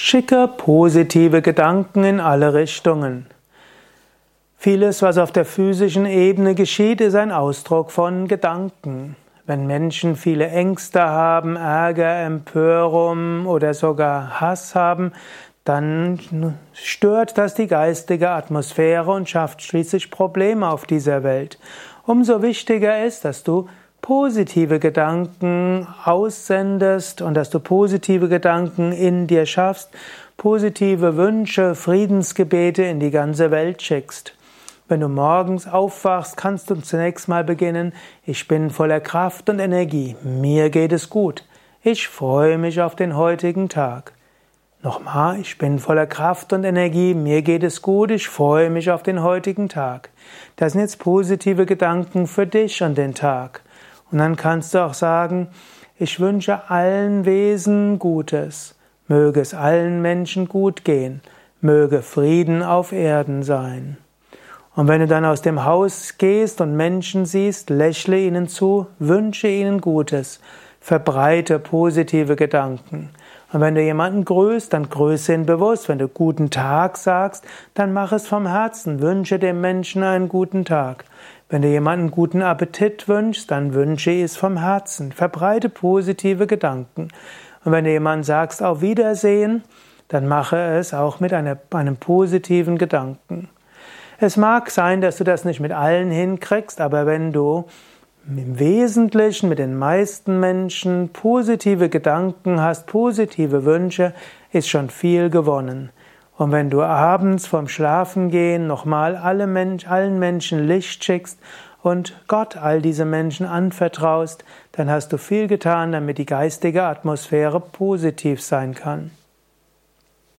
Schicke positive Gedanken in alle Richtungen. Vieles, was auf der physischen Ebene geschieht, ist ein Ausdruck von Gedanken. Wenn Menschen viele Ängste haben, Ärger, Empörung oder sogar Hass haben, dann stört das die geistige Atmosphäre und schafft schließlich Probleme auf dieser Welt. Umso wichtiger ist, dass du positive Gedanken aussendest und dass du positive Gedanken in dir schaffst, positive Wünsche, Friedensgebete in die ganze Welt schickst. Wenn du morgens aufwachst, kannst du zunächst mal beginnen, ich bin voller Kraft und Energie, mir geht es gut, ich freue mich auf den heutigen Tag. Nochmal, ich bin voller Kraft und Energie, mir geht es gut, ich freue mich auf den heutigen Tag. Das sind jetzt positive Gedanken für dich und den Tag. Und dann kannst du auch sagen, ich wünsche allen Wesen Gutes, möge es allen Menschen gut gehen, möge Frieden auf Erden sein. Und wenn du dann aus dem Haus gehst und Menschen siehst, lächle ihnen zu, wünsche ihnen Gutes, verbreite positive Gedanken. Und wenn du jemanden grüßt, dann grüße ihn bewusst. Wenn du guten Tag sagst, dann mach es vom Herzen, wünsche dem Menschen einen guten Tag. Wenn du jemanden guten Appetit wünschst, dann wünsche es vom Herzen. Verbreite positive Gedanken. Und wenn du jemanden sagst, auf Wiedersehen, dann mache es auch mit einer, einem positiven Gedanken. Es mag sein, dass du das nicht mit allen hinkriegst, aber wenn du im Wesentlichen mit den meisten Menschen positive Gedanken hast, positive Wünsche, ist schon viel gewonnen. Und wenn du abends vom Schlafengehen nochmal alle Mensch, allen Menschen Licht schickst und Gott all diese Menschen anvertraust, dann hast du viel getan, damit die geistige Atmosphäre positiv sein kann.